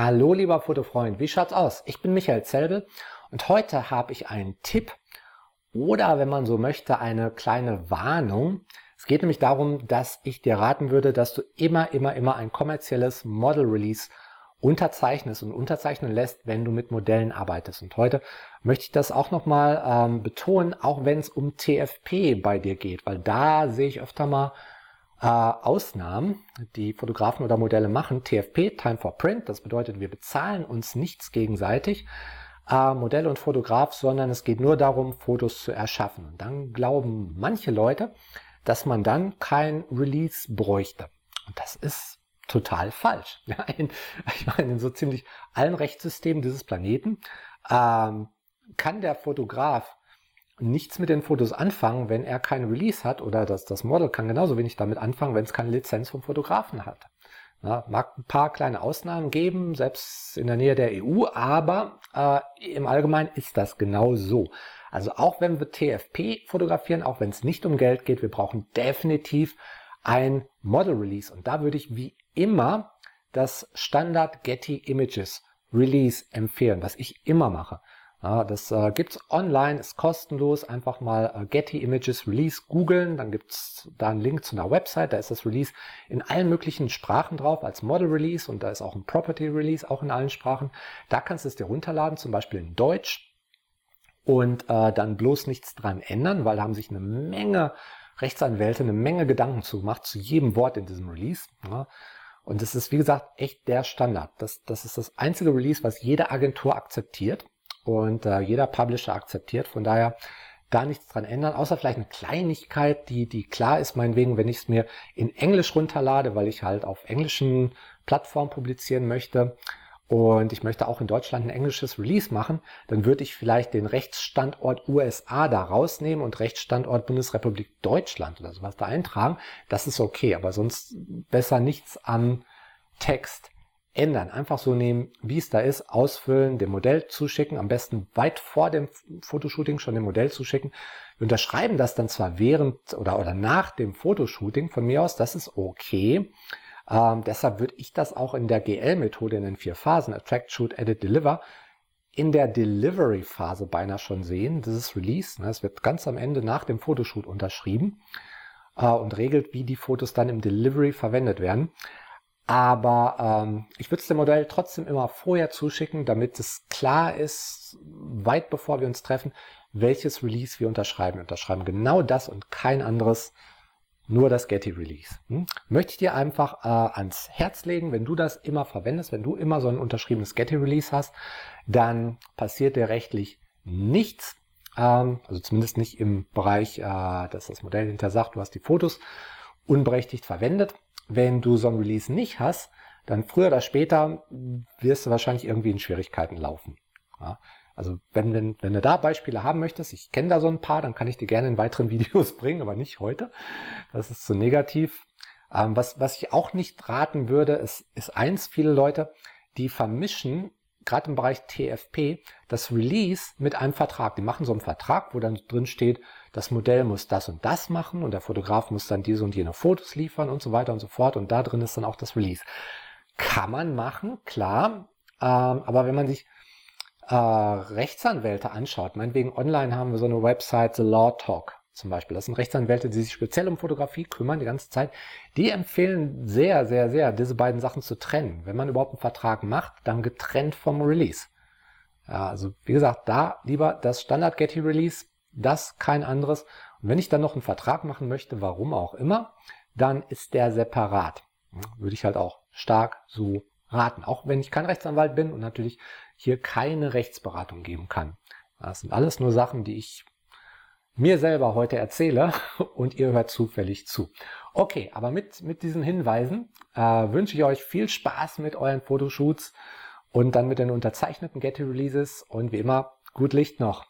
Hallo lieber Fotofreund, wie schaut's aus? Ich bin Michael Zelbel und heute habe ich einen Tipp oder wenn man so möchte, eine kleine Warnung. Es geht nämlich darum, dass ich dir raten würde, dass du immer, immer, immer ein kommerzielles Model Release unterzeichnest und unterzeichnen lässt, wenn du mit Modellen arbeitest. Und heute möchte ich das auch nochmal ähm, betonen, auch wenn es um TFP bei dir geht, weil da sehe ich öfter mal äh, Ausnahmen, die Fotografen oder Modelle machen. TFP, Time for Print, das bedeutet, wir bezahlen uns nichts gegenseitig, äh, Modell und Fotograf, sondern es geht nur darum, Fotos zu erschaffen. Und dann glauben manche Leute, dass man dann kein Release bräuchte. Und das ist total falsch. Ja, in, ich meine, in so ziemlich allen Rechtssystemen dieses Planeten ähm, kann der Fotograf nichts mit den Fotos anfangen, wenn er kein Release hat oder das, das Model kann genauso wenig damit anfangen, wenn es keine Lizenz vom Fotografen hat. Ja, mag ein paar kleine Ausnahmen geben, selbst in der Nähe der EU, aber äh, im Allgemeinen ist das genau so. Also auch wenn wir TFP fotografieren, auch wenn es nicht um Geld geht, wir brauchen definitiv ein Model Release. Und da würde ich wie immer das Standard Getty Images Release empfehlen, was ich immer mache. Ja, das äh, gibt's online, ist kostenlos. Einfach mal äh, Getty Images Release googeln, dann gibt's da einen Link zu einer Website. Da ist das Release in allen möglichen Sprachen drauf als Model Release und da ist auch ein Property Release auch in allen Sprachen. Da kannst du es dir runterladen, zum Beispiel in Deutsch und äh, dann bloß nichts dran ändern, weil da haben sich eine Menge Rechtsanwälte eine Menge Gedanken zu gemacht zu jedem Wort in diesem Release. Ja. Und es ist, wie gesagt, echt der Standard. Das, das ist das einzige Release, was jede Agentur akzeptiert und äh, jeder Publisher akzeptiert. Von daher da nichts dran ändern, außer vielleicht eine Kleinigkeit, die, die klar ist, meinetwegen, wenn ich es mir in Englisch runterlade, weil ich halt auf englischen Plattformen publizieren möchte und ich möchte auch in Deutschland ein englisches Release machen, dann würde ich vielleicht den Rechtsstandort USA da rausnehmen und Rechtsstandort Bundesrepublik Deutschland oder sowas da eintragen. Das ist okay, aber sonst besser nichts am Text ändern. Einfach so nehmen, wie es da ist, ausfüllen, dem Modell zuschicken, am besten weit vor dem Fotoshooting schon dem Modell zuschicken. Wir unterschreiben das dann zwar während oder, oder nach dem Fotoshooting von mir aus, das ist okay. Ähm, deshalb würde ich das auch in der GL-Methode in den vier Phasen, Attract, Shoot, Edit, Deliver, in der Delivery-Phase beinahe schon sehen. Das ist Release. Ne? Es wird ganz am Ende nach dem Fotoshoot unterschrieben äh, und regelt, wie die Fotos dann im Delivery verwendet werden. Aber ähm, ich würde es dem Modell trotzdem immer vorher zuschicken, damit es klar ist, weit bevor wir uns treffen, welches Release wir unterschreiben. Wir unterschreiben genau das und kein anderes, nur das Getty Release. Hm? Möchte ich dir einfach äh, ans Herz legen, wenn du das immer verwendest, wenn du immer so ein unterschriebenes Getty Release hast, dann passiert dir rechtlich nichts. Ähm, also zumindest nicht im Bereich, äh, dass das Modell hinter sagt, du hast die Fotos unberechtigt verwendet. Wenn du so ein Release nicht hast, dann früher oder später wirst du wahrscheinlich irgendwie in Schwierigkeiten laufen. Ja? Also wenn, wenn, wenn du da Beispiele haben möchtest, ich kenne da so ein paar, dann kann ich dir gerne in weiteren Videos bringen, aber nicht heute. Das ist zu negativ. Ähm, was, was ich auch nicht raten würde, ist, ist eins, viele Leute, die vermischen gerade im Bereich TFP, das Release mit einem Vertrag. Die machen so einen Vertrag, wo dann drin steht, das Modell muss das und das machen und der Fotograf muss dann diese und jene Fotos liefern und so weiter und so fort. Und da drin ist dann auch das Release. Kann man machen, klar. Ähm, aber wenn man sich äh, Rechtsanwälte anschaut, meinetwegen online haben wir so eine Website, The Law Talk zum Beispiel. Das sind Rechtsanwälte, die sich speziell um Fotografie kümmern die ganze Zeit. Die empfehlen sehr, sehr, sehr, diese beiden Sachen zu trennen. Wenn man überhaupt einen Vertrag macht, dann getrennt vom Release. Ja, also wie gesagt, da lieber das Standard Getty Release, das kein anderes. Und wenn ich dann noch einen Vertrag machen möchte, warum auch immer, dann ist der separat. Würde ich halt auch stark so raten. Auch wenn ich kein Rechtsanwalt bin und natürlich hier keine Rechtsberatung geben kann. Das sind alles nur Sachen, die ich mir selber heute erzähle und ihr hört zufällig zu. Okay, aber mit, mit diesen Hinweisen äh, wünsche ich euch viel Spaß mit euren Fotoshoots und dann mit den unterzeichneten Getty Releases und wie immer gut Licht noch.